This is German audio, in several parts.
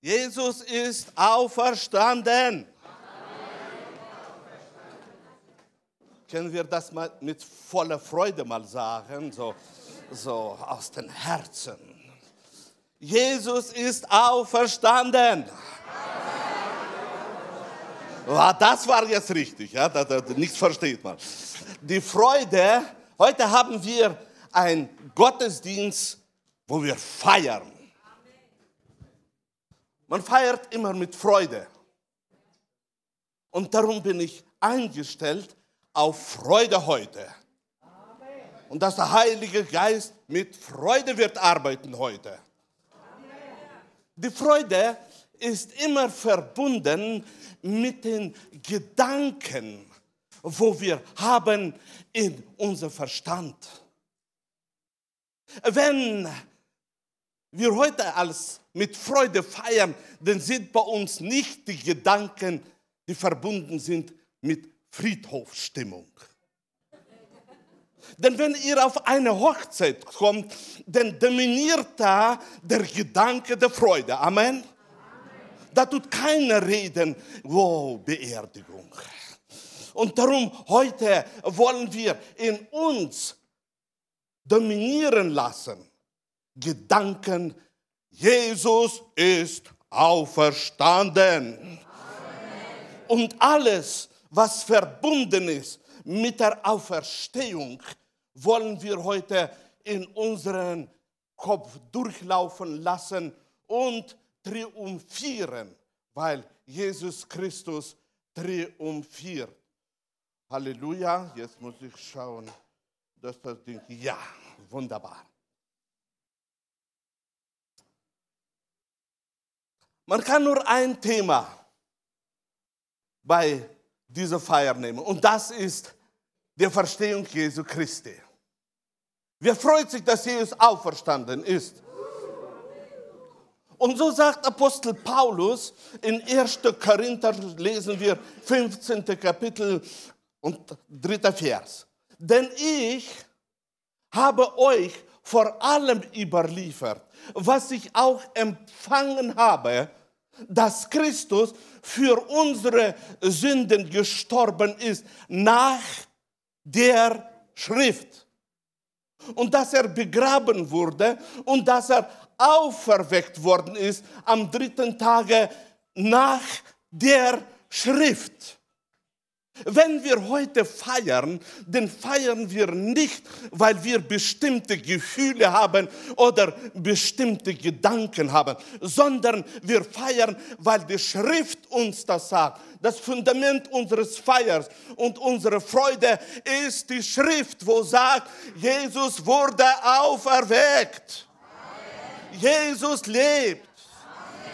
Jesus ist auferstanden. Können wir das mal mit voller Freude mal sagen, so, so aus dem Herzen. Jesus ist auferstanden. Ja, das war jetzt richtig, ja, da, da, nichts versteht man. Die Freude, heute haben wir einen Gottesdienst, wo wir feiern. Man feiert immer mit Freude. Und darum bin ich eingestellt auf Freude heute. Und dass der Heilige Geist mit Freude wird arbeiten heute. Die Freude ist immer verbunden mit den Gedanken, wo wir haben in unser Verstand. Wenn wir heute als mit Freude feiern, dann sind bei uns nicht die Gedanken, die verbunden sind mit Friedhofsstimmung. Denn wenn ihr auf eine Hochzeit kommt, dann dominiert da der Gedanke der Freude. Amen. Amen. Da tut keiner reden, wow, Beerdigung. Und darum heute wollen wir in uns dominieren lassen. Gedanken Jesus ist auferstanden. Amen. Und alles, was verbunden ist mit der Auferstehung, wollen wir heute in unseren Kopf durchlaufen lassen und triumphieren, weil Jesus Christus triumphiert. Halleluja, jetzt muss ich schauen, dass das Ding, ja, wunderbar. Man kann nur ein Thema bei dieser Feier nehmen und das ist die Verstehung Jesu Christi. Wer freut sich, dass Jesus auferstanden ist? Und so sagt Apostel Paulus in 1. Korinther, lesen wir 15. Kapitel und 3. Vers. Denn ich habe euch vor allem überliefert, was ich auch empfangen habe, dass Christus für unsere Sünden gestorben ist nach der Schrift. Und dass er begraben wurde und dass er auferweckt worden ist am dritten Tage nach der Schrift. Wenn wir heute feiern, dann feiern wir nicht, weil wir bestimmte Gefühle haben oder bestimmte Gedanken haben, sondern wir feiern, weil die Schrift uns das sagt. Das Fundament unseres Feiers und unserer Freude ist die Schrift, wo sagt, Jesus wurde auferweckt. Jesus lebt.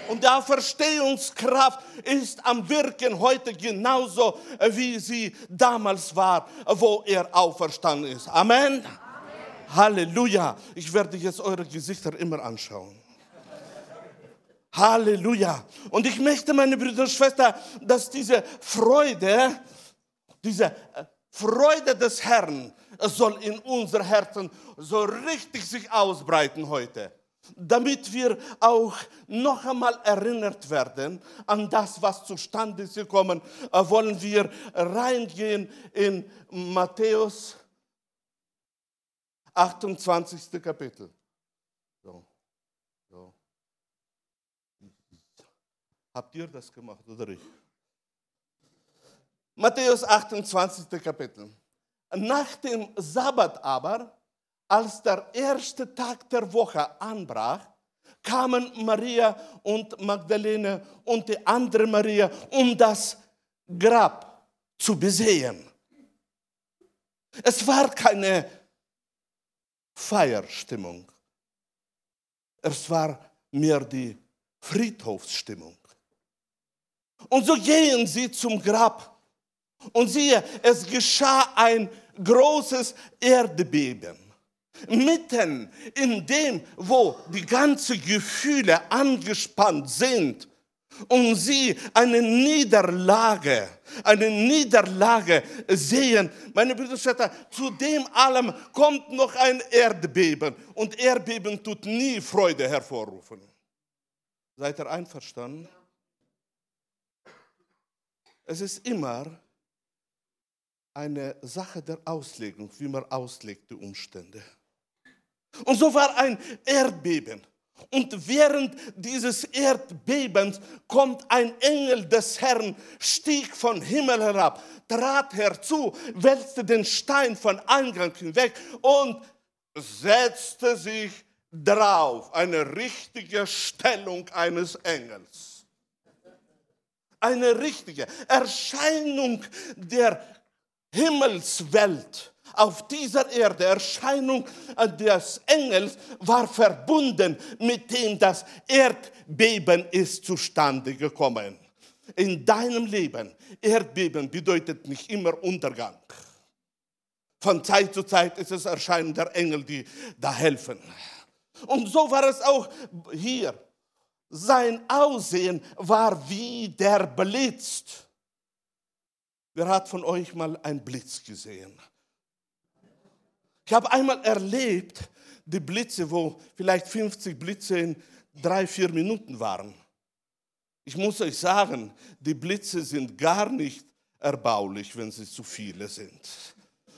Und die Auferstehungskraft ist am Wirken heute genauso, wie sie damals war, wo er auferstanden ist. Amen. Amen. Halleluja. Ich werde jetzt eure Gesichter immer anschauen. Halleluja. Und ich möchte, meine Brüder und Schwestern, dass diese Freude, diese äh, Freude des Herrn soll in unser Herzen so richtig sich ausbreiten heute damit wir auch noch einmal erinnert werden an das, was zustande ist gekommen, äh, wollen wir reingehen in Matthäus 28. Kapitel. So. So. Habt ihr das gemacht oder ich? Matthäus 28. Kapitel. Nach dem Sabbat aber als der erste Tag der Woche anbrach, kamen Maria und Magdalene und die andere Maria, um das Grab zu besehen. Es war keine Feierstimmung. Es war mehr die Friedhofsstimmung. Und so gehen sie zum Grab. Und siehe, es geschah ein großes Erdbeben mitten in dem, wo die ganzen Gefühle angespannt sind und sie eine Niederlage, eine Niederlage sehen. Meine Brüder und Schwestern, zu dem allem kommt noch ein Erdbeben und Erdbeben tut nie Freude hervorrufen. Seid ihr einverstanden? Es ist immer eine Sache der Auslegung, wie man auslegt die Umstände. Und so war ein Erdbeben. Und während dieses Erdbebens kommt ein Engel des Herrn, stieg von Himmel herab, trat herzu, wälzte den Stein von Eingang hinweg und setzte sich drauf. Eine richtige Stellung eines Engels. Eine richtige Erscheinung der Himmelswelt auf dieser Erde, Erscheinung des Engels, war verbunden mit dem das Erdbeben ist zustande gekommen. In deinem Leben, Erdbeben bedeutet nicht immer Untergang. Von Zeit zu Zeit ist es Erscheinen der Engel, die da helfen. Und so war es auch hier. Sein Aussehen war wie der Blitz. Wer hat von euch mal einen Blitz gesehen? Ich habe einmal erlebt, die Blitze, wo vielleicht 50 Blitze in drei, vier Minuten waren. Ich muss euch sagen, die Blitze sind gar nicht erbaulich, wenn sie zu viele sind.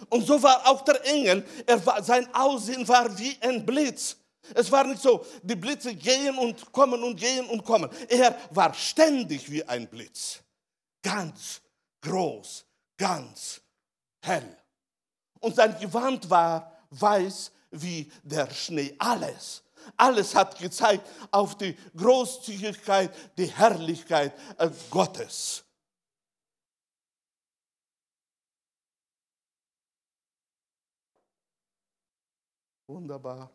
Und so war auch der Engel, war, sein Aussehen war wie ein Blitz. Es war nicht so, die Blitze gehen und kommen und gehen und kommen. Er war ständig wie ein Blitz. Ganz groß, ganz hell und sein Gewand war weiß wie der Schnee. Alles, alles hat gezeigt auf die Großzügigkeit, die Herrlichkeit äh, Gottes. Wunderbar.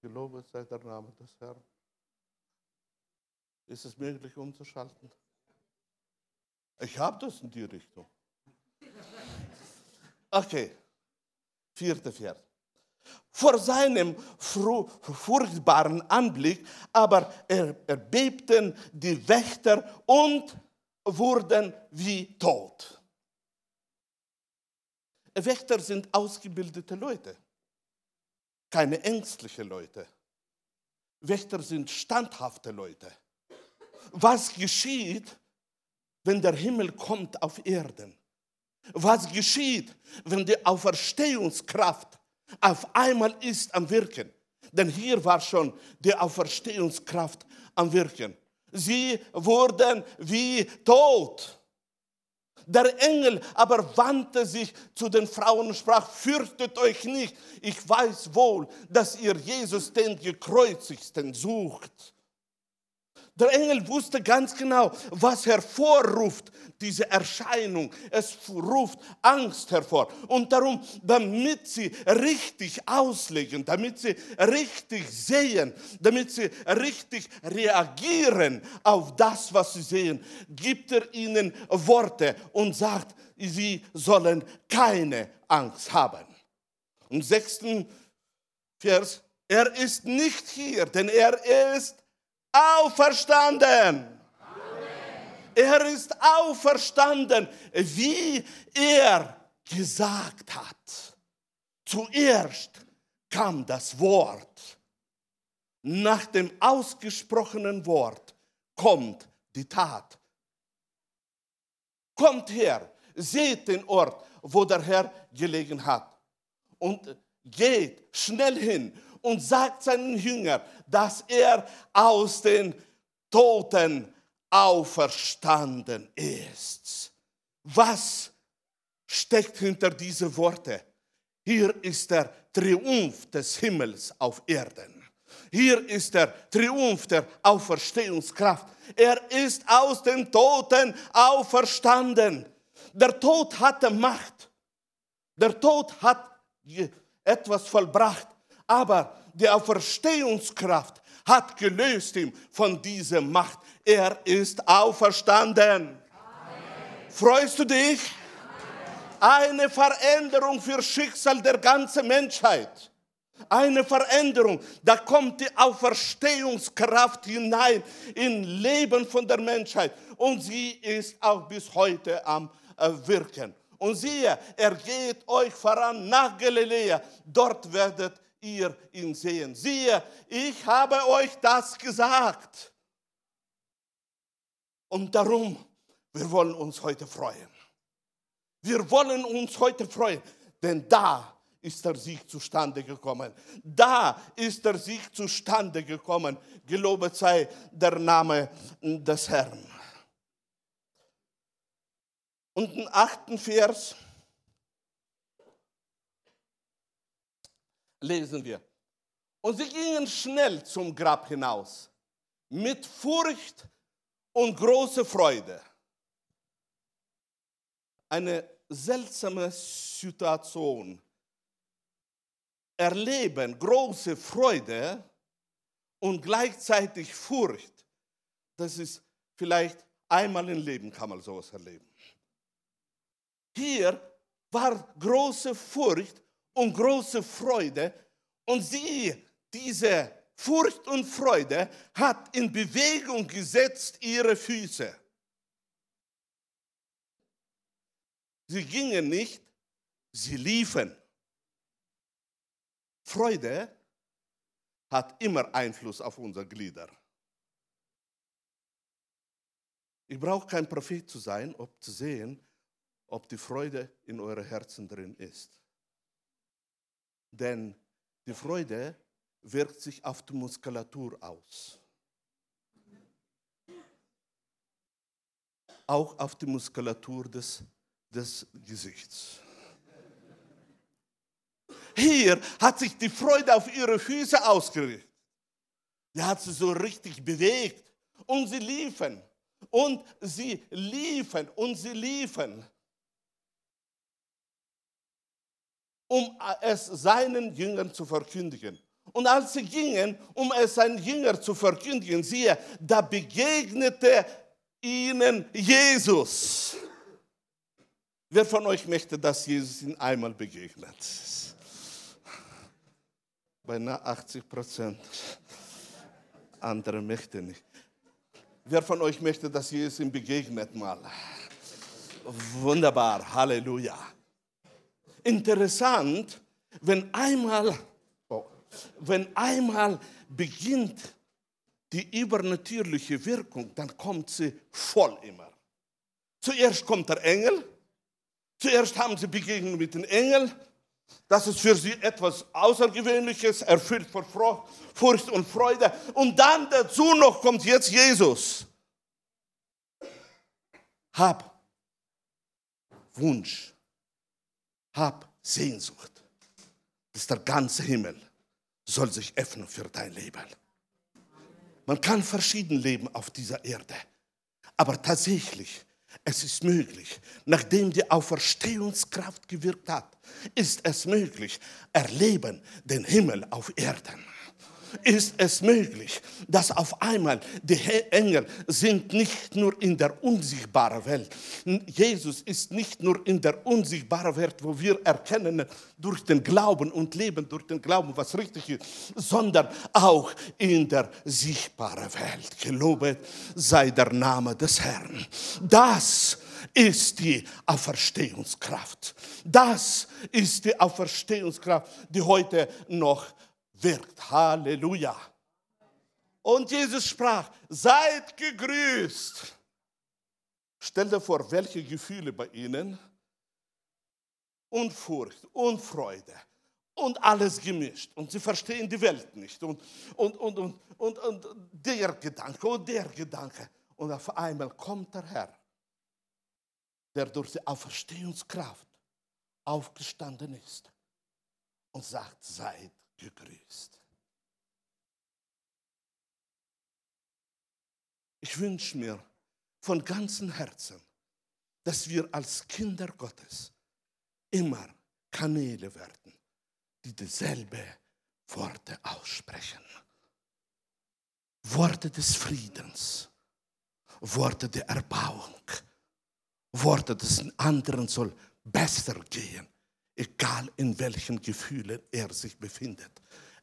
Gelobet sei der Name des Herrn. Ist es möglich umzuschalten? Ich habe das in die Richtung. Okay. Vierte Vers. Vor seinem furchtbaren Anblick aber erbebten die Wächter und wurden wie tot. Wächter sind ausgebildete Leute, keine ängstlichen Leute. Wächter sind standhafte Leute. Was geschieht, wenn der Himmel kommt auf Erden? Was geschieht, wenn die Auferstehungskraft auf einmal ist am Wirken? Denn hier war schon die Auferstehungskraft am Wirken. Sie wurden wie tot. Der Engel aber wandte sich zu den Frauen und sprach, fürchtet euch nicht, ich weiß wohl, dass ihr Jesus den gekreuzigsten sucht. Der Engel wusste ganz genau, was hervorruft diese Erscheinung. Es ruft Angst hervor. Und darum, damit sie richtig auslegen, damit sie richtig sehen, damit sie richtig reagieren auf das, was sie sehen, gibt er ihnen Worte und sagt, sie sollen keine Angst haben. Im sechsten Vers, er ist nicht hier, denn er ist auferstanden. Er ist auferstanden, wie er gesagt hat. Zuerst kam das Wort. Nach dem ausgesprochenen Wort kommt die Tat. Kommt her, seht den Ort, wo der Herr gelegen hat. Und geht schnell hin und sagt seinen Jüngern, dass er aus den Toten auferstanden ist. Was steckt hinter diese Worte? Hier ist der Triumph des Himmels auf Erden. Hier ist der Triumph der Auferstehungskraft. Er ist aus den Toten auferstanden. Der Tod hatte Macht. Der Tod hat etwas vollbracht. Aber die Auferstehungskraft hat gelöst ihn von dieser Macht. Er ist auferstanden. Amen. Freust du dich? Eine Veränderung für Schicksal der ganzen Menschheit. Eine Veränderung. Da kommt die Auferstehungskraft hinein in Leben von der Menschheit. Und sie ist auch bis heute am äh, Wirken. Und siehe, er geht euch voran nach Galiläa. Dort werdet ihr ihn sehen. Siehe, ich habe euch das gesagt. Und darum, wir wollen uns heute freuen. Wir wollen uns heute freuen, denn da ist der Sieg zustande gekommen. Da ist der Sieg zustande gekommen. Gelobet sei der Name des Herrn. Und im achten Vers lesen wir. Und sie gingen schnell zum Grab hinaus, mit Furcht und großer Freude. Eine seltsame Situation. Erleben große Freude und gleichzeitig Furcht. Das ist vielleicht einmal im Leben kann man sowas erleben. Hier war große Furcht und große Freude und sie, diese Furcht und Freude, hat in Bewegung gesetzt ihre Füße. Sie gingen nicht, sie liefen. Freude hat immer Einfluss auf unsere Glieder. Ich brauche kein Prophet zu sein, um zu sehen, ob die Freude in euren Herzen drin ist. Denn die Freude wirkt sich auf die Muskulatur aus. Auch auf die Muskulatur des des Gesichts. Hier hat sich die Freude auf ihre Füße ausgerichtet. Die hat sie so richtig bewegt. Und sie liefen. Und sie liefen. Und sie liefen. Um es seinen Jüngern zu verkündigen. Und als sie gingen, um es seinen Jüngern zu verkündigen, siehe, da begegnete ihnen Jesus. Wer von euch möchte, dass Jesus ihn einmal begegnet? Beinahe 80 Prozent. Andere möchten nicht. Wer von euch möchte, dass Jesus ihm begegnet mal? Wunderbar, Halleluja. Interessant, wenn einmal, oh, wenn einmal beginnt die übernatürliche Wirkung, dann kommt sie voll immer. Zuerst kommt der Engel, Zuerst haben sie Begegnung mit den Engeln. Das ist für sie etwas Außergewöhnliches, erfüllt von Furcht und Freude. Und dann dazu noch kommt jetzt Jesus. Hab Wunsch, hab Sehnsucht, dass der ganze Himmel soll sich öffnen für dein Leben. Man kann verschieden leben auf dieser Erde, aber tatsächlich es ist möglich, nachdem die Auferstehungskraft gewirkt hat, ist es möglich, erleben den Himmel auf Erden ist es möglich, dass auf einmal die Engel sind nicht nur in der unsichtbaren Welt. Jesus ist nicht nur in der unsichtbaren Welt, wo wir erkennen durch den Glauben und leben durch den Glauben, was richtig ist, sondern auch in der sichtbaren Welt. Gelobet sei der Name des Herrn. Das ist die Auferstehungskraft. Das ist die Auferstehungskraft, die heute noch wirkt. Halleluja. Und Jesus sprach, seid gegrüßt. Stell dir vor, welche Gefühle bei ihnen. Unfurcht, Unfreude und alles gemischt. Und sie verstehen die Welt nicht. Und, und, und, und, und, und der Gedanke und der Gedanke. Und auf einmal kommt der Herr, der durch die Auferstehungskraft aufgestanden ist und sagt, seid gegrüßt. Ich wünsche mir von ganzem Herzen, dass wir als Kinder Gottes immer Kanäle werden, die dieselbe Worte aussprechen. Worte des Friedens, Worte der Erbauung, Worte, dass es anderen soll besser gehen egal in welchen Gefühlen er sich befindet.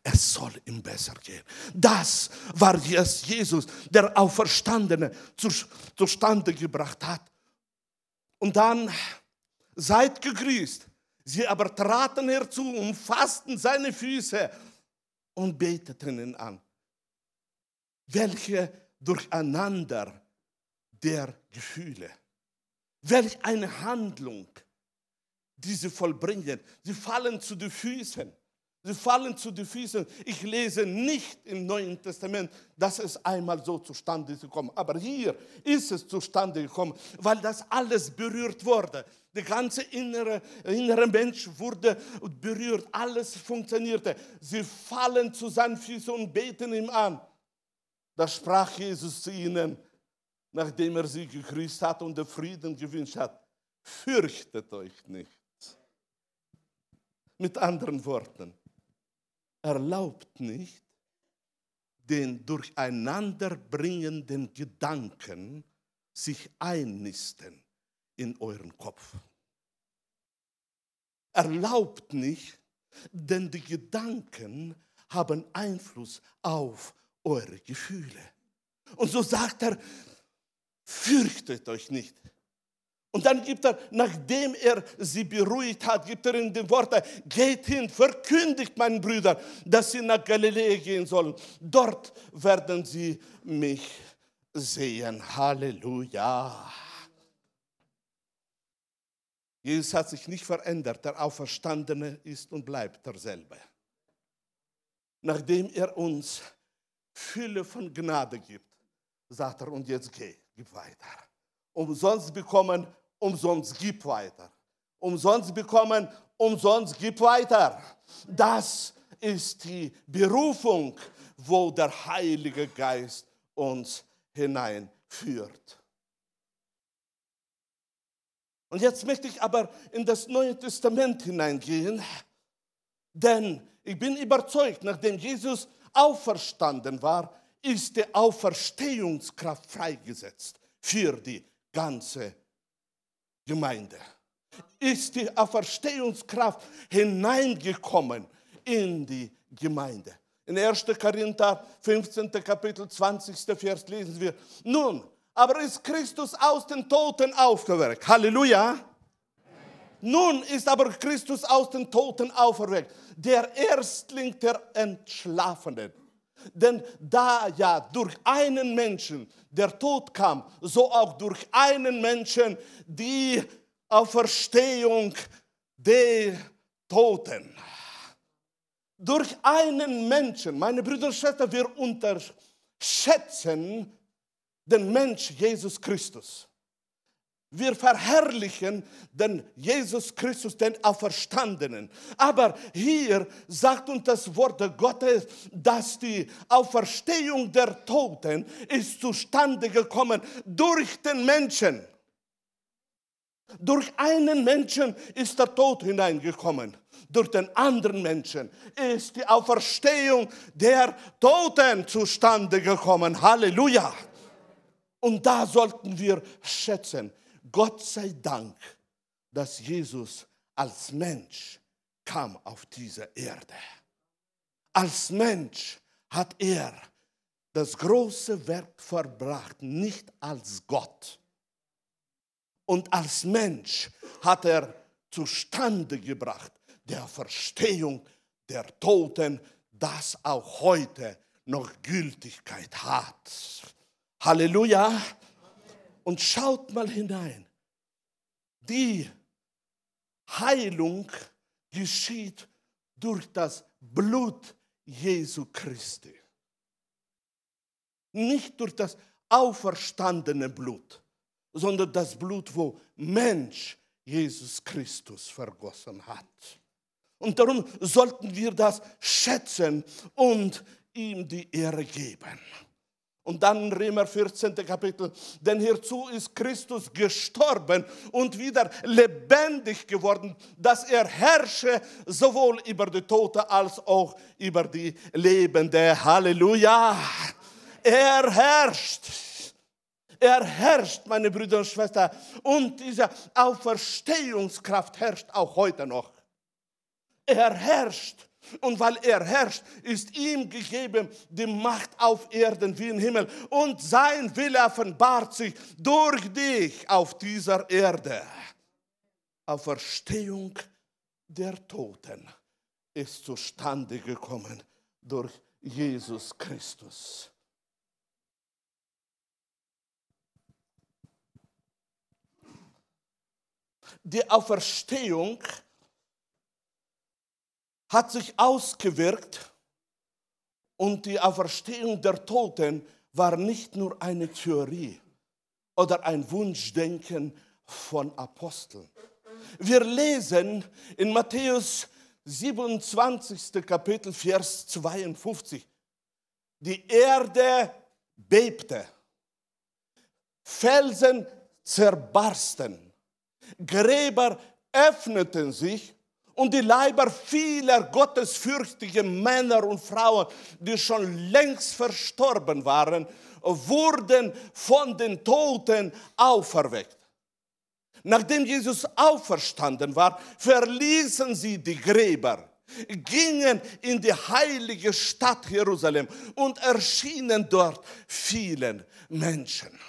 Es soll ihm besser gehen. Das war jetzt Jesus, der Auferstandene zustande gebracht hat. Und dann seid gegrüßt. Sie aber traten herzu, umfassten seine Füße und beteten ihn an. Welche durcheinander der Gefühle. Welch eine Handlung, die sie vollbringen. Sie fallen zu den Füßen. Sie fallen zu den Füßen. Ich lese nicht im Neuen Testament, dass es einmal so zustande gekommen ist. Aber hier ist es zustande gekommen, weil das alles berührt wurde. Der ganze innere, innere Mensch wurde berührt. Alles funktionierte. Sie fallen zu seinen Füßen und beten ihm an. Da sprach Jesus zu ihnen, nachdem er sie gegrüßt hat und den Frieden gewünscht hat. Fürchtet euch nicht. Mit anderen Worten, erlaubt nicht, den durcheinanderbringenden Gedanken sich einnisten in euren Kopf. Erlaubt nicht, denn die Gedanken haben Einfluss auf eure Gefühle. Und so sagt er, fürchtet euch nicht. Und dann gibt er, nachdem er sie beruhigt hat, gibt er ihnen die Worte, geht hin, verkündigt meinen Brüdern, dass sie nach Galiläa gehen sollen. Dort werden sie mich sehen. Halleluja. Jesus hat sich nicht verändert, der Auferstandene ist und bleibt derselbe. Nachdem er uns Fülle von Gnade gibt, sagt er, und jetzt geh, gib weiter. Umsonst bekommen, umsonst gib weiter. Umsonst bekommen, umsonst gib weiter. Das ist die Berufung, wo der Heilige Geist uns hineinführt. Und jetzt möchte ich aber in das Neue Testament hineingehen, denn ich bin überzeugt, nachdem Jesus auferstanden war, ist die Auferstehungskraft freigesetzt für die ganze Gemeinde. Ist die Auferstehungskraft hineingekommen in die Gemeinde. In 1. Korinther 15. Kapitel 20. Vers lesen wir, nun, aber ist Christus aus den Toten aufgeweckt. Halleluja. Nun ist aber Christus aus den Toten auferweckt, der Erstling der Entschlafenen. Denn da ja durch einen Menschen der Tod kam, so auch durch einen Menschen die Auferstehung der Toten. Durch einen Menschen, meine Brüder und Schwestern, wir unterschätzen den Mensch Jesus Christus. Wir verherrlichen den Jesus Christus, den Auferstandenen. Aber hier sagt uns das Wort Gottes, dass die Auferstehung der Toten ist zustande gekommen durch den Menschen. Durch einen Menschen ist der Tod hineingekommen. Durch den anderen Menschen ist die Auferstehung der Toten zustande gekommen. Halleluja. Und da sollten wir schätzen Gott sei Dank, dass Jesus als Mensch kam auf diese Erde. Als Mensch hat er das große Werk verbracht, nicht als Gott. Und als Mensch hat er zustande gebracht, der Verstehung der Toten, das auch heute noch Gültigkeit hat. Halleluja und schaut mal hinein. Die Heilung geschieht durch das Blut Jesu Christi. Nicht durch das auferstandene Blut, sondern das Blut, wo Mensch Jesus Christus vergossen hat. Und darum sollten wir das schätzen und ihm die Ehre geben. Und dann Römer 14. Kapitel, denn hierzu ist Christus gestorben und wieder lebendig geworden, dass er herrsche sowohl über die Tote als auch über die Lebende. Halleluja! Er herrscht. Er herrscht, meine Brüder und Schwestern. Und diese Auferstehungskraft herrscht auch heute noch. Er herrscht. Und weil er herrscht, ist ihm gegeben die Macht auf Erden wie im Himmel. Und sein Wille offenbart sich durch dich auf dieser Erde. Auferstehung der Toten ist zustande gekommen durch Jesus Christus. Die Auferstehung ist hat sich ausgewirkt und die Auferstehung der Toten war nicht nur eine Theorie oder ein Wunschdenken von Aposteln. Wir lesen in Matthäus 27. Kapitel, Vers 52, die Erde bebte, Felsen zerbarsten, Gräber öffneten sich und die Leiber vieler gottesfürchtigen Männer und Frauen, die schon längst verstorben waren, wurden von den Toten auferweckt. Nachdem Jesus auferstanden war, verließen sie die Gräber, gingen in die heilige Stadt Jerusalem und erschienen dort vielen Menschen.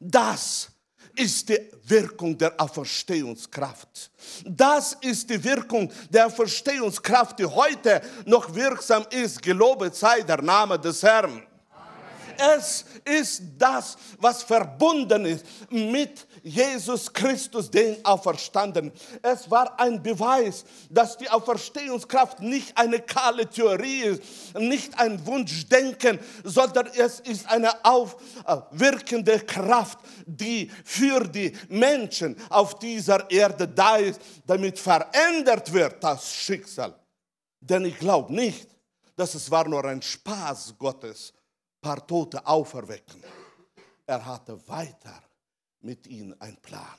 Das ist die Wirkung der Auferstehungskraft. Das ist die Wirkung der Auferstehungskraft, die heute noch wirksam ist. Gelobet sei der Name des Herrn. Es ist das, was verbunden ist mit Jesus Christus, den Auferstanden. Es war ein Beweis, dass die Auferstehungskraft nicht eine kahle Theorie ist, nicht ein Wunschdenken, sondern es ist eine aufwirkende Kraft, die für die Menschen auf dieser Erde da ist, damit verändert wird das Schicksal. Denn ich glaube nicht, dass es war nur ein Spaß Gottes, paar Tote auferwecken. Er hatte weiter mit ihnen einen Plan.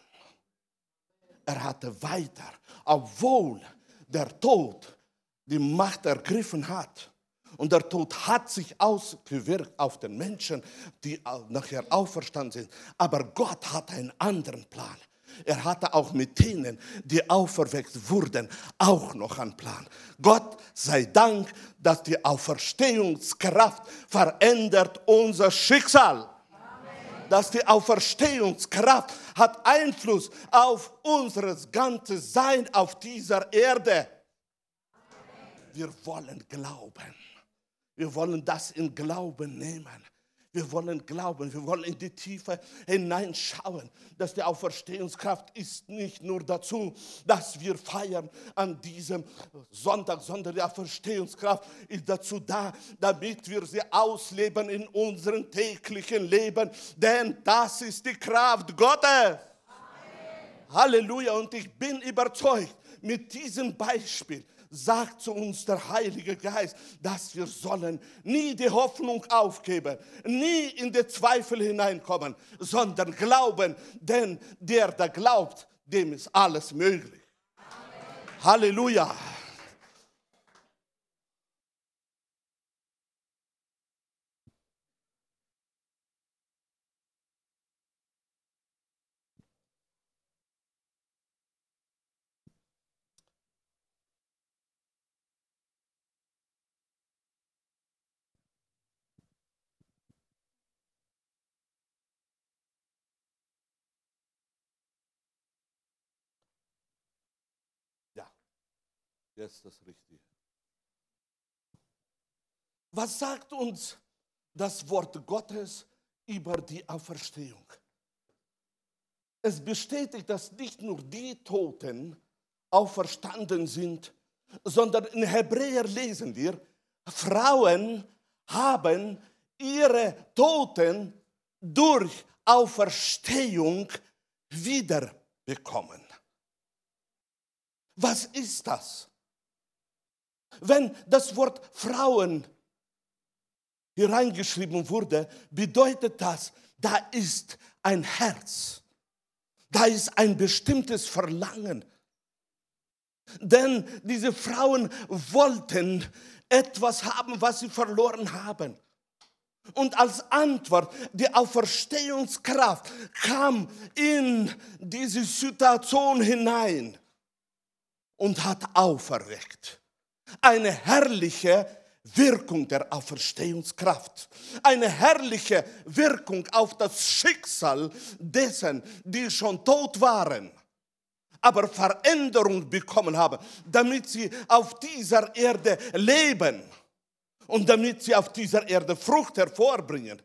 Er hatte weiter, obwohl der Tod die Macht ergriffen hat. Und der Tod hat sich ausgewirkt auf den Menschen, die nachher auferstanden sind. Aber Gott hat einen anderen Plan. Er hatte auch mit denen, die auferweckt wurden, auch noch einen Plan. Gott sei Dank, dass die Auferstehungskraft verändert unser Schicksal. Dass die Auferstehungskraft hat Einfluss auf unser ganzes Sein auf dieser Erde. Wir wollen glauben. Wir wollen das in Glauben nehmen. Wir wollen glauben, wir wollen in die Tiefe hineinschauen, dass die Auferstehungskraft ist nicht nur dazu, dass wir feiern an diesem Sonntag, sondern die Auferstehungskraft ist dazu da, damit wir sie ausleben in unserem täglichen Leben, denn das ist die Kraft Gottes. Amen. Halleluja und ich bin überzeugt mit diesem Beispiel, sagt zu uns der Heilige Geist, dass wir sollen nie die Hoffnung aufgeben, nie in die Zweifel hineinkommen, sondern glauben, denn der, der glaubt, dem ist alles möglich. Amen. Halleluja. Jetzt das Richtige. Was sagt uns das Wort Gottes über die Auferstehung? Es bestätigt, dass nicht nur die Toten auferstanden sind, sondern in Hebräer lesen wir, Frauen haben ihre Toten durch Auferstehung wiederbekommen. Was ist das? Wenn das Wort Frauen hier reingeschrieben wurde, bedeutet das, da ist ein Herz, da ist ein bestimmtes Verlangen. Denn diese Frauen wollten etwas haben, was sie verloren haben. Und als Antwort, die Auferstehungskraft kam in diese Situation hinein und hat auferweckt eine herrliche Wirkung der Auferstehungskraft, eine herrliche Wirkung auf das Schicksal dessen, die schon tot waren, aber Veränderung bekommen haben, damit sie auf dieser Erde leben und damit sie auf dieser Erde Frucht hervorbringen.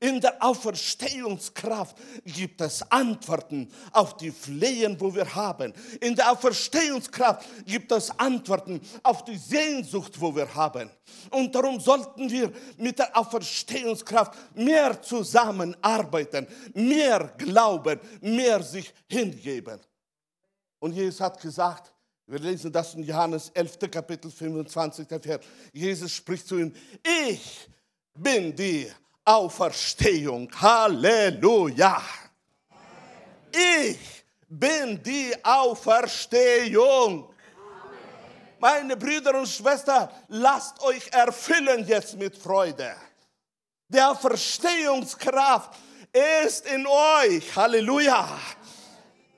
In der Auferstehungskraft gibt es Antworten auf die Flehen, wo wir haben. In der Auferstehungskraft gibt es Antworten auf die Sehnsucht, wo wir haben. Und darum sollten wir mit der Auferstehungskraft mehr zusammenarbeiten, mehr glauben, mehr sich hingeben. Und Jesus hat gesagt, wir lesen das in Johannes 11. Kapitel 25. Vers. Jesus spricht zu ihm, ich bin die Auferstehung. Halleluja. Ich bin die Auferstehung. Meine Brüder und Schwestern, lasst euch erfüllen jetzt mit Freude. Die Auferstehungskraft ist in euch. Halleluja.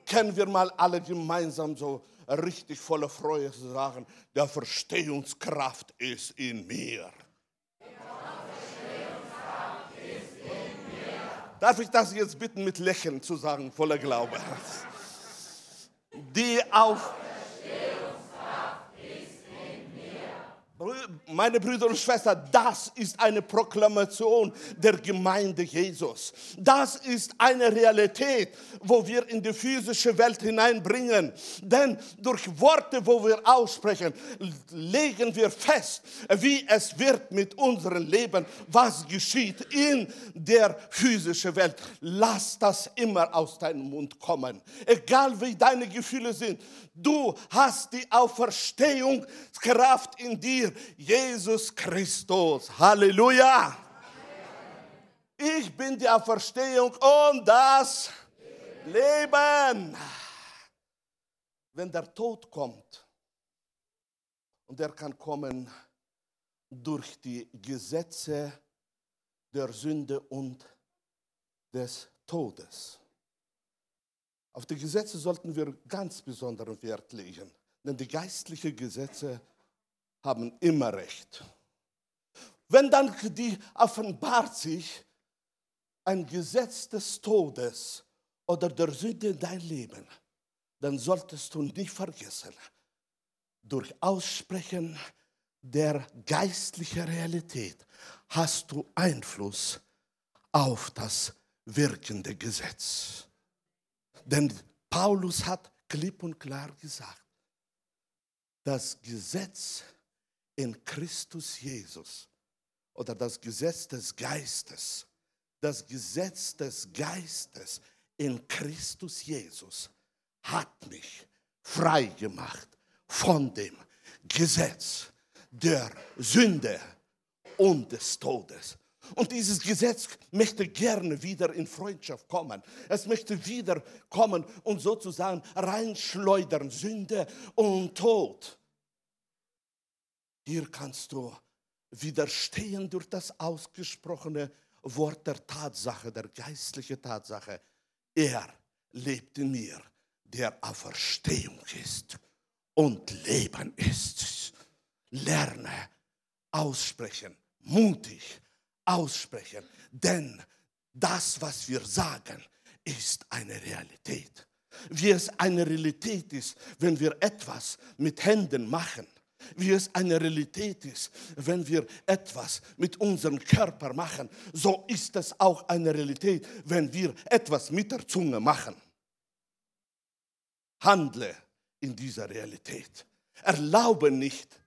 Können wir mal alle gemeinsam so richtig voller Freude sagen, der Verstehungskraft ist in mir. Darf ich das jetzt bitten, mit Lächeln zu sagen, voller Glaube? Die auf Meine Brüder und Schwestern, das ist eine Proklamation der Gemeinde Jesus. Das ist eine Realität, wo wir in die physische Welt hineinbringen. Denn durch Worte, wo wir aussprechen, legen wir fest, wie es wird mit unserem Leben, was geschieht in der physischen Welt. Lass das immer aus deinem Mund kommen. Egal wie deine Gefühle sind, du hast die Auferstehungskraft in dir. Jesus Christus. Halleluja. Ich bin die Auferstehung und das Leben. Wenn der Tod kommt, und er kann kommen durch die Gesetze der Sünde und des Todes. Auf die Gesetze sollten wir ganz besonderen Wert legen, denn die geistlichen Gesetze haben immer recht. Wenn dann die offenbart sich ein Gesetz des Todes oder der Sünde in dein Leben, dann solltest du nicht vergessen, durch Aussprechen der geistlichen Realität hast du Einfluss auf das wirkende Gesetz. Denn Paulus hat klipp und klar gesagt, das Gesetz in Christus Jesus oder das Gesetz des Geistes, das Gesetz des Geistes in Christus Jesus hat mich frei gemacht von dem Gesetz der Sünde und des Todes. Und dieses Gesetz möchte gerne wieder in Freundschaft kommen. Es möchte wieder kommen und sozusagen reinschleudern, Sünde und Tod. Hier kannst du widerstehen durch das ausgesprochene Wort der Tatsache, der geistlichen Tatsache. Er lebt in mir, der Auferstehung ist und Leben ist. Lerne aussprechen, mutig aussprechen, denn das, was wir sagen, ist eine Realität. Wie es eine Realität ist, wenn wir etwas mit Händen machen wie es eine Realität ist, wenn wir etwas mit unserem Körper machen, so ist es auch eine Realität, wenn wir etwas mit der Zunge machen. Handle in dieser Realität. Erlaube nicht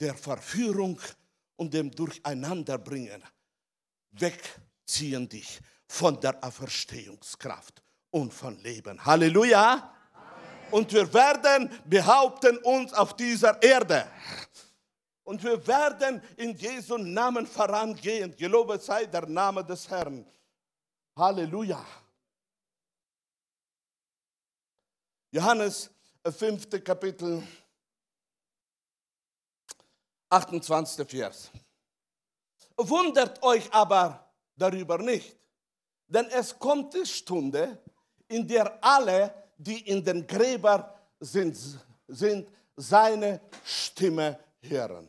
der Verführung und dem Durcheinanderbringen. Wegziehen dich von der Auferstehungskraft und von Leben. Halleluja! und wir werden behaupten uns auf dieser Erde. Und wir werden in Jesu Namen vorangehen. Gelobet sei der Name des Herrn. Halleluja. Johannes 5. Äh, Kapitel 28. Vers. Wundert euch aber darüber nicht, denn es kommt die Stunde, in der alle die in den Gräbern sind, sind seine Stimme hören.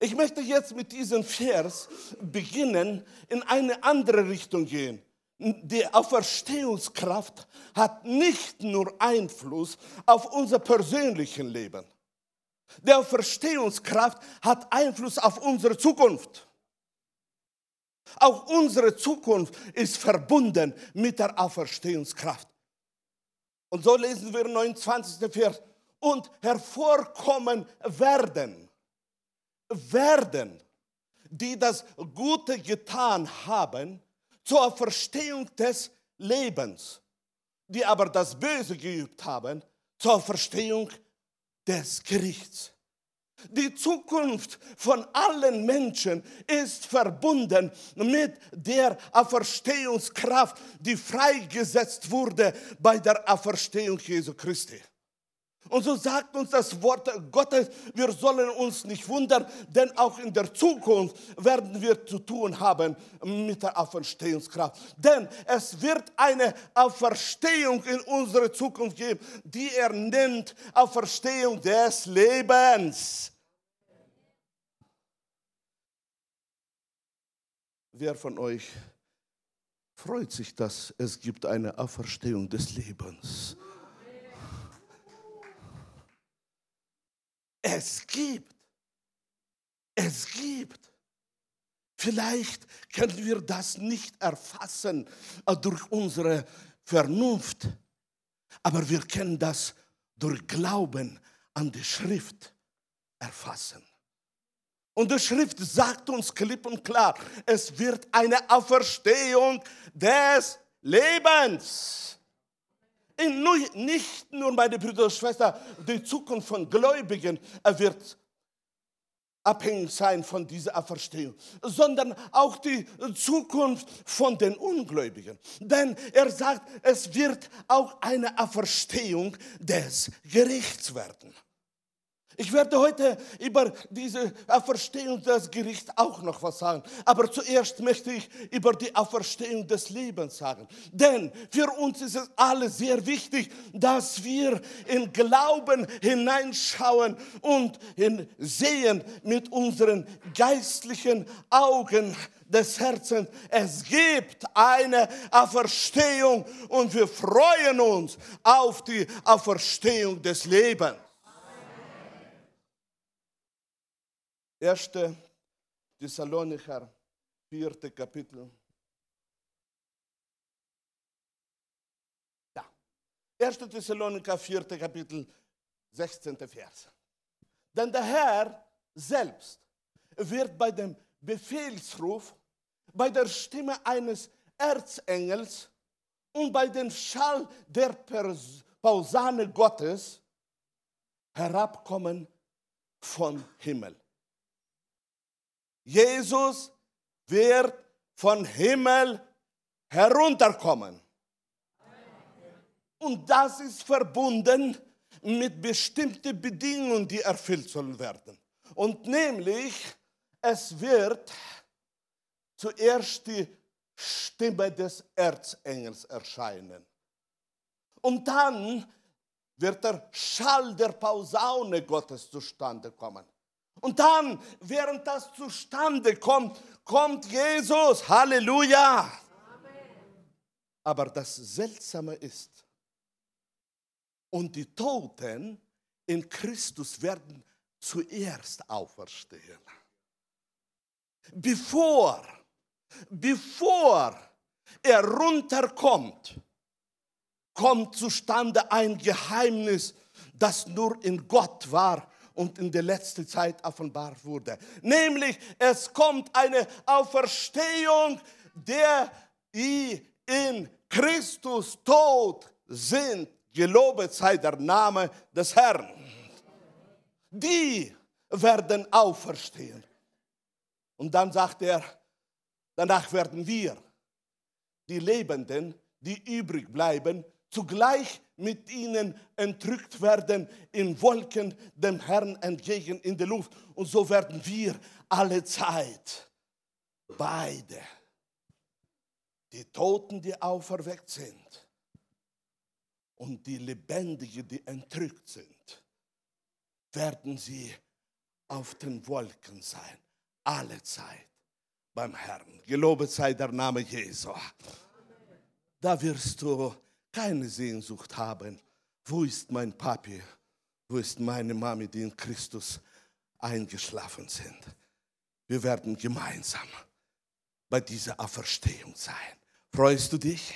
Ich möchte jetzt mit diesem Vers beginnen, in eine andere Richtung gehen. Die Auferstehungskraft hat nicht nur Einfluss auf unser persönliches Leben. Die Auferstehungskraft hat Einfluss auf unsere Zukunft. Auch unsere Zukunft ist verbunden mit der Auferstehungskraft. Und so lesen wir 29. Vers. Und hervorkommen werden, werden, die das Gute getan haben, zur Verstehung des Lebens, die aber das Böse geübt haben, zur Verstehung des Gerichts. Die Zukunft von allen Menschen ist verbunden mit der Auferstehungskraft, die freigesetzt wurde bei der Auferstehung Jesu Christi. Und so sagt uns das Wort Gottes, wir sollen uns nicht wundern, denn auch in der Zukunft werden wir zu tun haben mit der Auferstehungskraft. Denn es wird eine Auferstehung in unserer Zukunft geben, die er nennt Auferstehung des Lebens. Wer von euch freut sich, dass es gibt eine Auferstehung des Lebens? Es gibt. Es gibt. Vielleicht können wir das nicht erfassen äh, durch unsere Vernunft, aber wir können das durch Glauben an die Schrift erfassen. Und die Schrift sagt uns klipp und klar, es wird eine Auferstehung des Lebens nicht nur, meine Brüder und Schwestern, die Zukunft von Gläubigen wird abhängig sein von dieser Auferstehung, sondern auch die Zukunft von den Ungläubigen. Denn er sagt, es wird auch eine Auferstehung des Gerichts werden. Ich werde heute über diese Auferstehung des Gerichts auch noch was sagen. Aber zuerst möchte ich über die Auferstehung des Lebens sagen. Denn für uns ist es alle sehr wichtig, dass wir in Glauben hineinschauen und sehen mit unseren geistlichen Augen des Herzens. Es gibt eine Auferstehung und wir freuen uns auf die Auferstehung des Lebens. 1. Thessalonicher, 4. Kapitel. Ja, 1. Thessalonicher, 4. Kapitel, 16. Vers. Denn der Herr selbst wird bei dem Befehlsruf, bei der Stimme eines Erzengels und bei dem Schall der Pausane Gottes herabkommen vom Himmel. Jesus wird von Himmel herunterkommen. Und das ist verbunden mit bestimmten Bedingungen, die erfüllt sollen werden. Und nämlich, es wird zuerst die Stimme des Erzengels erscheinen. Und dann wird der Schall der Pausaune Gottes zustande kommen. Und dann, während das zustande kommt, kommt Jesus. Halleluja. Aber das Seltsame ist, und die Toten in Christus werden zuerst auferstehen. Bevor, bevor er runterkommt, kommt zustande ein Geheimnis, das nur in Gott war und in der letzten Zeit offenbart wurde. Nämlich, es kommt eine Auferstehung der, die in Christus tot sind. Gelobet sei der Name des Herrn. Die werden auferstehen. Und dann sagt er, danach werden wir, die Lebenden, die übrig bleiben, zugleich mit ihnen entrückt werden in Wolken dem Herrn entgegen in der Luft. Und so werden wir alle Zeit beide, die Toten, die auferweckt sind und die Lebendigen, die entrückt sind, werden sie auf den Wolken sein, alle Zeit beim Herrn. Gelobet sei der Name Jesu. Da wirst du keine Sehnsucht haben. Wo ist mein Papi? Wo ist meine Mami, die in Christus eingeschlafen sind? Wir werden gemeinsam bei dieser Auferstehung sein. Freust du dich?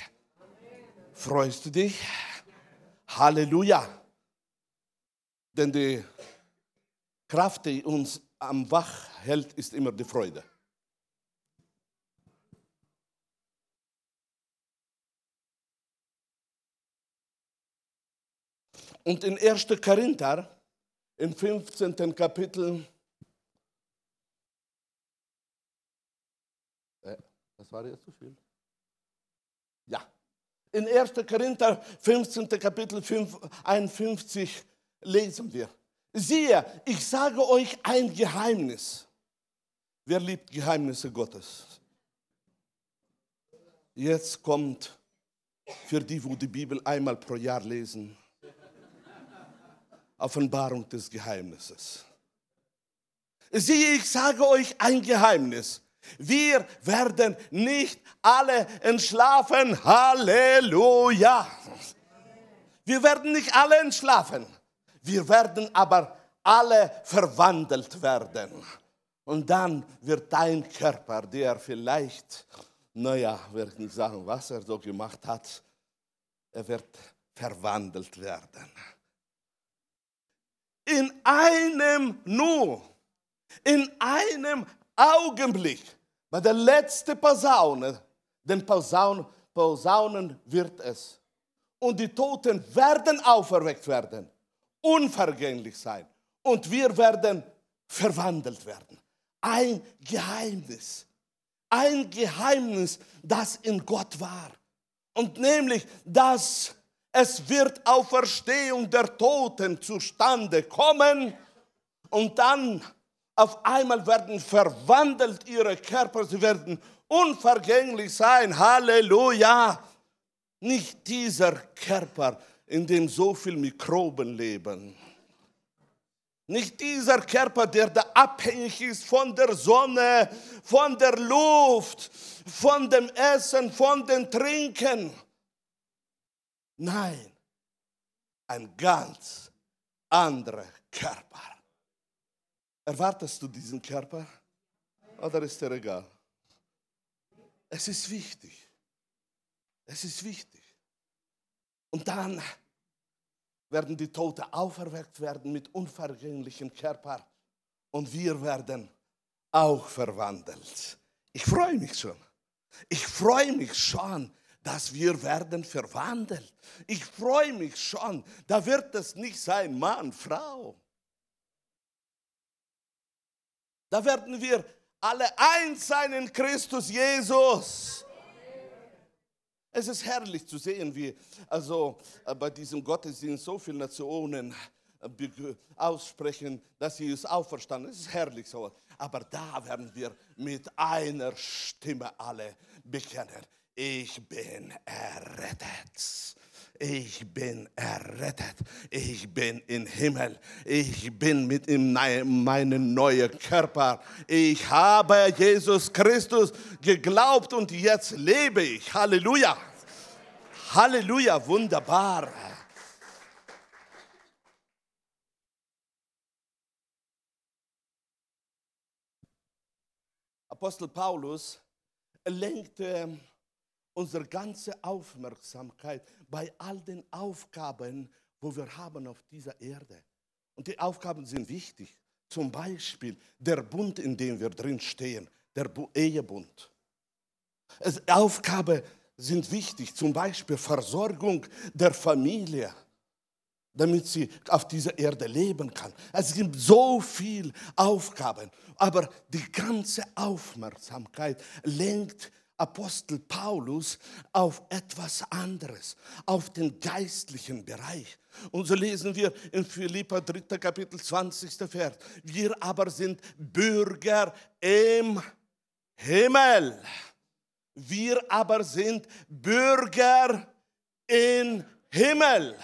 Freust du dich? Halleluja. Denn die Kraft, die uns am Wach hält, ist immer die Freude. Und in 1. Korinther, im 15. Kapitel, äh, das war jetzt zu viel. Ja, in 1. Korinther 15. Kapitel 5, 51 lesen wir. Siehe, ich sage euch ein Geheimnis. Wer liebt Geheimnisse Gottes? Jetzt kommt für die, wo die Bibel einmal pro Jahr lesen, Offenbarung des Geheimnisses. Siehe, ich sage euch ein Geheimnis. Wir werden nicht alle entschlafen. Halleluja. Wir werden nicht alle entschlafen. Wir werden aber alle verwandelt werden. Und dann wird dein Körper, der vielleicht, naja, werde nicht sagen, was er so gemacht hat, er wird verwandelt werden. In einem nur, in einem Augenblick, bei der letzten Posaune, den Posaunen, Posaunen wird es. Und die Toten werden auferweckt werden, unvergänglich sein. Und wir werden verwandelt werden. Ein Geheimnis. Ein Geheimnis, das in Gott war. Und nämlich, dass es wird Auferstehung der Toten zustande kommen und dann auf einmal werden verwandelt ihre Körper, sie werden unvergänglich sein. Halleluja! Nicht dieser Körper, in dem so viele Mikroben leben. Nicht dieser Körper, der da abhängig ist von der Sonne, von der Luft, von dem Essen, von dem Trinken. Nein, ein ganz anderer Körper. Erwartest du diesen Körper oder ist er egal? Es ist wichtig. Es ist wichtig. Und dann werden die Toten auferweckt werden mit unvergänglichem Körper und wir werden auch verwandelt. Ich freue mich schon. Ich freue mich schon, dass wir werden verwandelt. Ich freue mich schon. Da wird es nicht sein Mann, Frau. Da werden wir alle eins sein in Christus Jesus. Es ist herrlich zu sehen, wie also äh, bei diesem Gottesdienst so viele Nationen äh, aussprechen, dass sie es auferstanden. Es ist herrlich so. Aber da werden wir mit einer Stimme alle bekennen. Ich bin errettet. Ich bin errettet. Ich bin im Himmel. Ich bin mit in meinem neuen Körper. Ich habe Jesus Christus geglaubt und jetzt lebe ich. Halleluja. Halleluja, wunderbar. Apostel Paulus lenkte unsere ganze Aufmerksamkeit bei all den Aufgaben, wo wir haben auf dieser Erde. Und die Aufgaben sind wichtig. Zum Beispiel der Bund, in dem wir drin stehen, der Ehebund. Es, Aufgaben sind wichtig, zum Beispiel Versorgung der Familie, damit sie auf dieser Erde leben kann. Es gibt so viele Aufgaben, aber die ganze Aufmerksamkeit lenkt Apostel Paulus auf etwas anderes, auf den geistlichen Bereich. Und so lesen wir in Philippa 3. Kapitel 20. Vers. Wir aber sind Bürger im Himmel. Wir aber sind Bürger im Himmel,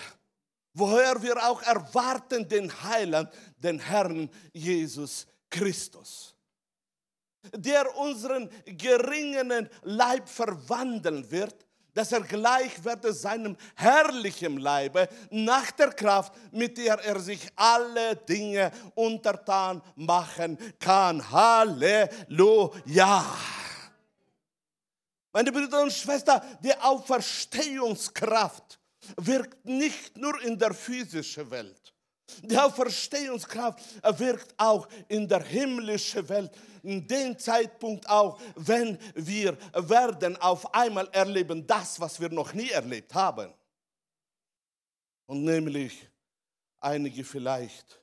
woher wir auch erwarten den Heiland, den Herrn Jesus Christus der unseren geringen Leib verwandeln wird, dass er gleich werde seinem herrlichen Leibe nach der Kraft, mit der er sich alle Dinge untertan machen kann. Halleluja! Meine Brüder und Schwestern, die Auferstehungskraft wirkt nicht nur in der physischen Welt. Die Auferstehungskraft wirkt auch in der himmlischen Welt. In dem Zeitpunkt auch, wenn wir werden auf einmal erleben das, was wir noch nie erlebt haben. Und nämlich einige vielleicht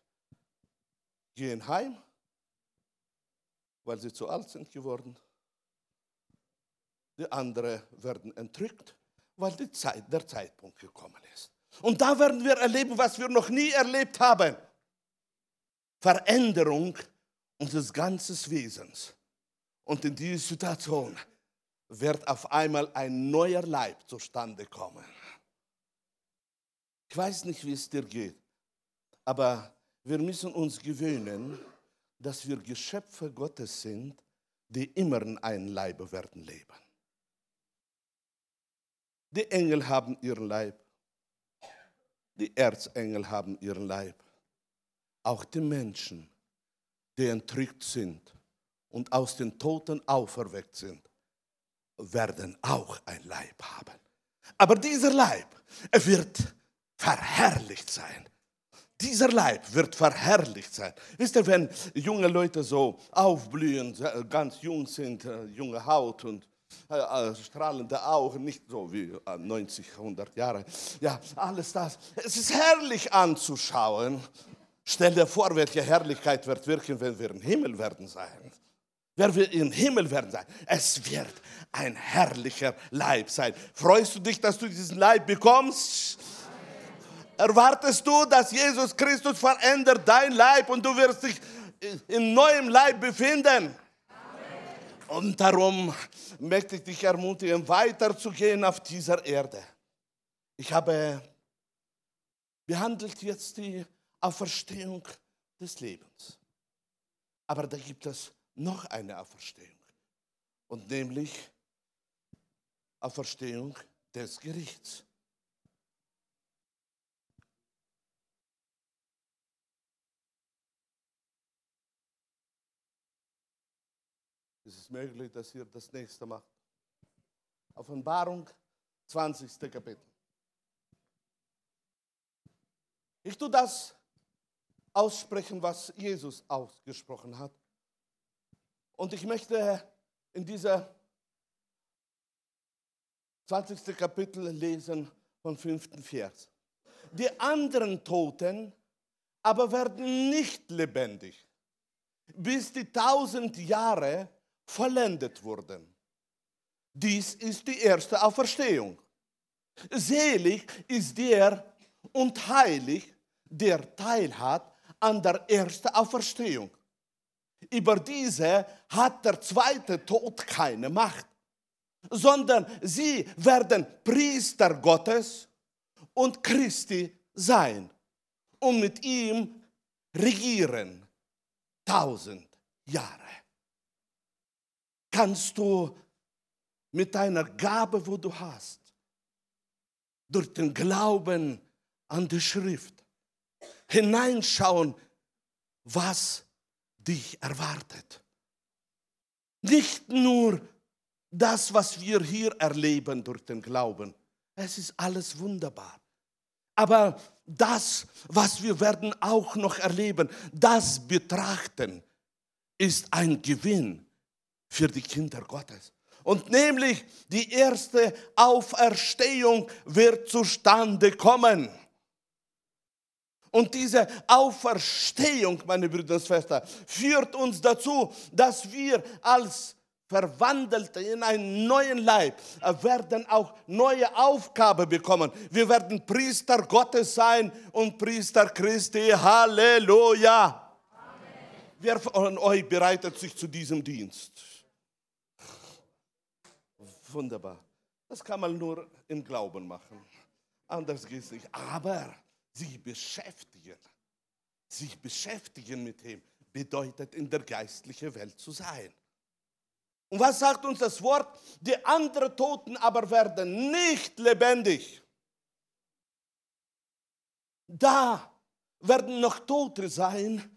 gehen heim, weil sie zu alt sind geworden. Die anderen werden entrückt, weil die Zeit, der Zeitpunkt gekommen ist. Und da werden wir erleben, was wir noch nie erlebt haben. Veränderung unseres ganzen Wesens. Und in dieser Situation wird auf einmal ein neuer Leib zustande kommen. Ich weiß nicht, wie es dir geht, aber wir müssen uns gewöhnen, dass wir Geschöpfe Gottes sind, die immer in einem Leibe werden leben. Die Engel haben ihren Leib, die Erzengel haben ihren Leib. Auch die Menschen, die entrückt sind und aus den Toten auferweckt sind, werden auch ein Leib haben. Aber dieser Leib, wird verherrlicht sein. Dieser Leib wird verherrlicht sein. Wisst ihr, wenn junge Leute so aufblühen, ganz jung sind, äh, junge Haut und strahlende Augen, nicht so wie 90, 100 Jahre. Ja, alles das. Es ist herrlich anzuschauen. Stell dir vor, welche Herrlichkeit wird wirken, wenn wir im Himmel werden sein. Wer will im Himmel werden sein? Es wird ein herrlicher Leib sein. Freust du dich, dass du diesen Leib bekommst? Erwartest du, dass Jesus Christus verändert dein Leib und du wirst dich in neuem Leib befinden? Und darum möchte ich dich ermutigen, weiterzugehen auf dieser Erde. Ich habe behandelt jetzt die Auferstehung des Lebens. Aber da gibt es noch eine Auferstehung. Und nämlich Auferstehung des Gerichts. Es möglich, dass ihr das nächste macht. Offenbarung, 20. Kapitel. Ich tue das aussprechen, was Jesus ausgesprochen hat. Und ich möchte in dieser 20. Kapitel lesen vom fünften Vers. Die anderen Toten aber werden nicht lebendig, bis die tausend Jahre vollendet wurden. Dies ist die erste Auferstehung. Selig ist der und heilig, der teilhat an der ersten Auferstehung. Über diese hat der zweite Tod keine Macht, sondern sie werden Priester Gottes und Christi sein und mit ihm regieren tausend Jahre kannst du mit deiner Gabe, wo du hast, durch den Glauben an die Schrift hineinschauen, was dich erwartet. Nicht nur das, was wir hier erleben durch den Glauben. Es ist alles wunderbar. Aber das, was wir werden auch noch erleben, das betrachten, ist ein Gewinn für die Kinder Gottes. Und nämlich die erste Auferstehung wird zustande kommen. Und diese Auferstehung, meine Brüder und Schwestern, führt uns dazu, dass wir als Verwandelte in einen neuen Leib werden auch neue Aufgaben bekommen. Wir werden Priester Gottes sein und Priester Christi. Halleluja. Amen. Wer von euch bereitet sich zu diesem Dienst? Wunderbar. Das kann man nur im Glauben machen. Anders geht es nicht. Aber sich beschäftigen, sich beschäftigen mit ihm, bedeutet in der geistlichen Welt zu sein. Und was sagt uns das Wort? Die anderen Toten aber werden nicht lebendig. Da werden noch Tote sein,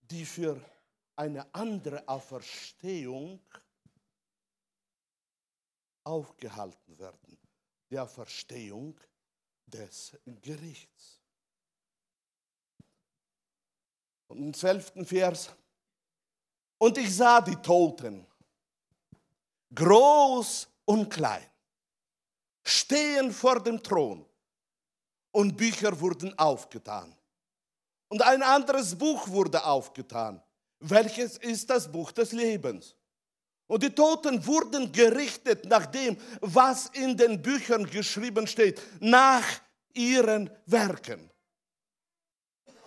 die für eine andere Auferstehung aufgehalten werden, der Verstehung des Gerichts. Und im zwölften Vers, und ich sah die Toten, groß und klein, stehen vor dem Thron und Bücher wurden aufgetan. Und ein anderes Buch wurde aufgetan. Welches ist das Buch des Lebens? Und die Toten wurden gerichtet nach dem, was in den Büchern geschrieben steht, nach ihren Werken.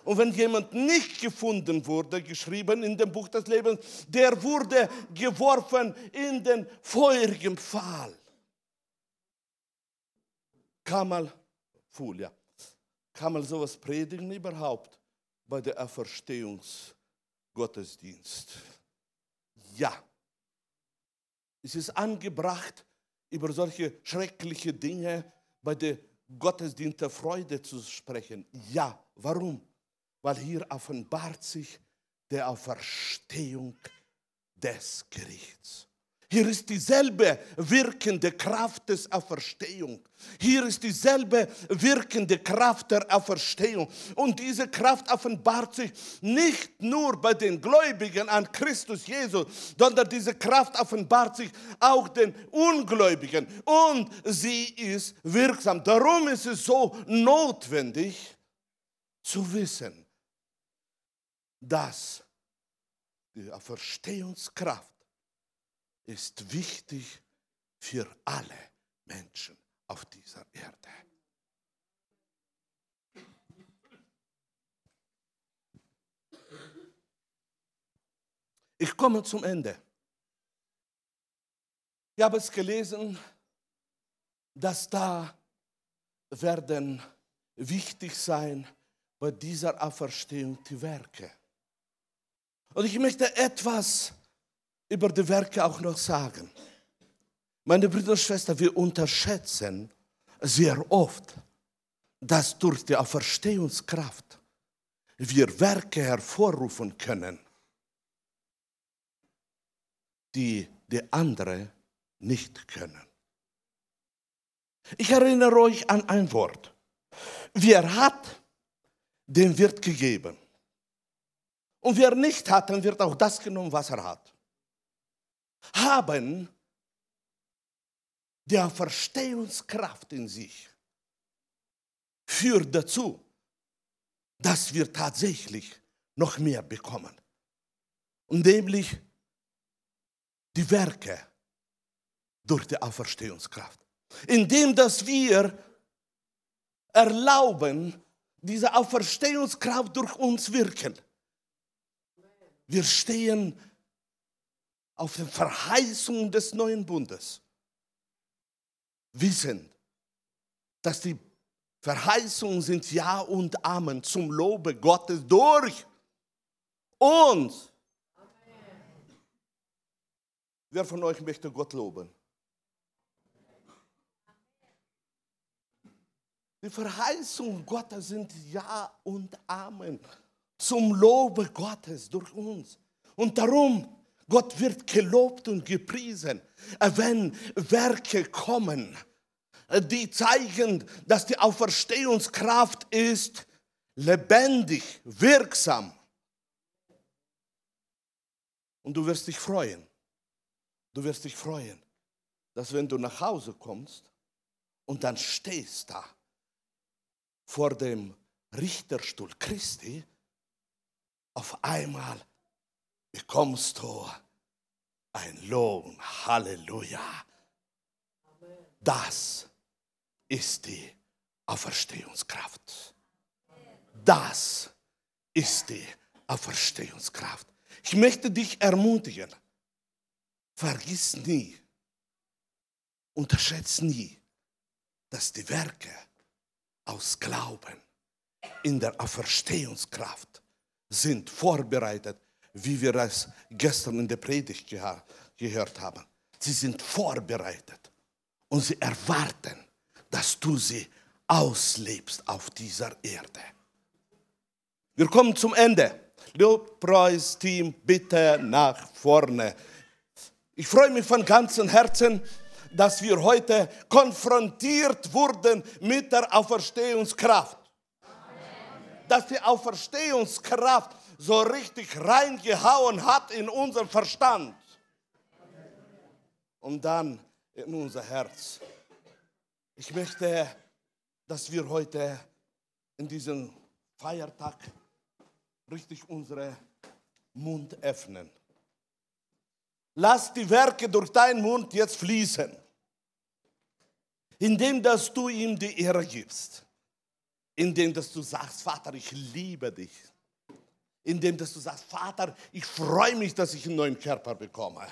Und wenn jemand nicht gefunden wurde, geschrieben in dem Buch des Lebens, der wurde geworfen in den feurigen Pfahl. Kann man, Folie, kann man sowas predigen überhaupt bei der Auferstehungsgottesdienst? Ja. Es ist angebracht, über solche schreckliche Dinge bei der Gottesdienst der Freude zu sprechen. Ja, warum? Weil hier offenbart sich der Auferstehung des Gerichts. Hier ist dieselbe wirkende Kraft des Auferstehung. Hier ist dieselbe wirkende Kraft der Auferstehung. Und diese Kraft offenbart sich nicht nur bei den Gläubigen an Christus Jesus, sondern diese Kraft offenbart sich auch den Ungläubigen. Und sie ist wirksam. Darum ist es so notwendig zu wissen, dass die Auferstehungskraft ist wichtig für alle Menschen auf dieser Erde. Ich komme zum Ende. Ich habe es gelesen, dass da werden wichtig sein bei dieser Auferstehung die Werke. Und ich möchte etwas über die Werke auch noch sagen. Meine Brüder und Schwestern, wir unterschätzen sehr oft, dass durch die Auferstehungskraft wir Werke hervorrufen können, die die andere nicht können. Ich erinnere euch an ein Wort. Wer hat, dem wird gegeben. Und wer nicht hat, dann wird auch das genommen, was er hat haben der Verstehungskraft in sich führt dazu, dass wir tatsächlich noch mehr bekommen. Und nämlich die Werke durch die Auferstehungskraft. Indem dass wir erlauben, diese Auferstehungskraft durch uns wirken. Wir stehen auf den Verheißungen des neuen Bundes wissen, dass die Verheißungen sind Ja und Amen zum Lobe Gottes durch uns. Wer von euch möchte Gott loben? Die Verheißungen Gottes sind Ja und Amen zum Lobe Gottes durch uns. Und darum Gott wird gelobt und gepriesen, wenn Werke kommen, die zeigen, dass die Auferstehungskraft ist lebendig, wirksam. Und du wirst dich freuen. Du wirst dich freuen, dass wenn du nach Hause kommst und dann stehst da vor dem Richterstuhl Christi, auf einmal bekommst du ein Lohn. Halleluja. Das ist die Auferstehungskraft. Das ist die Auferstehungskraft. Ich möchte dich ermutigen, vergiss nie, unterschätze nie, dass die Werke aus Glauben in der Auferstehungskraft sind vorbereitet wie wir es gestern in der Predigt gehört haben. Sie sind vorbereitet und sie erwarten, dass du sie auslebst auf dieser Erde. Wir kommen zum Ende. Lobpreis-Team, bitte nach vorne. Ich freue mich von ganzem Herzen, dass wir heute konfrontiert wurden mit der Auferstehungskraft. Dass die Auferstehungskraft so richtig reingehauen hat in unseren Verstand. Und dann in unser Herz. Ich möchte, dass wir heute in diesem Feiertag richtig unsere Mund öffnen. Lass die Werke durch deinen Mund jetzt fließen, indem dass du ihm die Ehre gibst, indem dass du sagst, Vater, ich liebe dich, indem dass du sagst, Vater, ich freue mich, dass ich einen neuen Körper bekomme,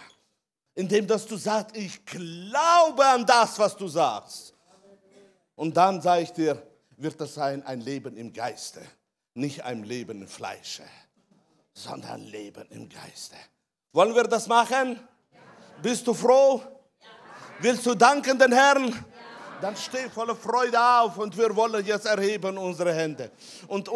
indem dass du sagst, ich glaube an das, was du sagst. Und dann sage ich dir, wird das sein ein Leben im Geiste, nicht ein Leben im Fleische, sondern Leben im Geiste. Wollen wir das machen? Bist du froh? Willst du danken den Herrn? Dann steh voller Freude auf und wir wollen jetzt erheben unsere Hände. Und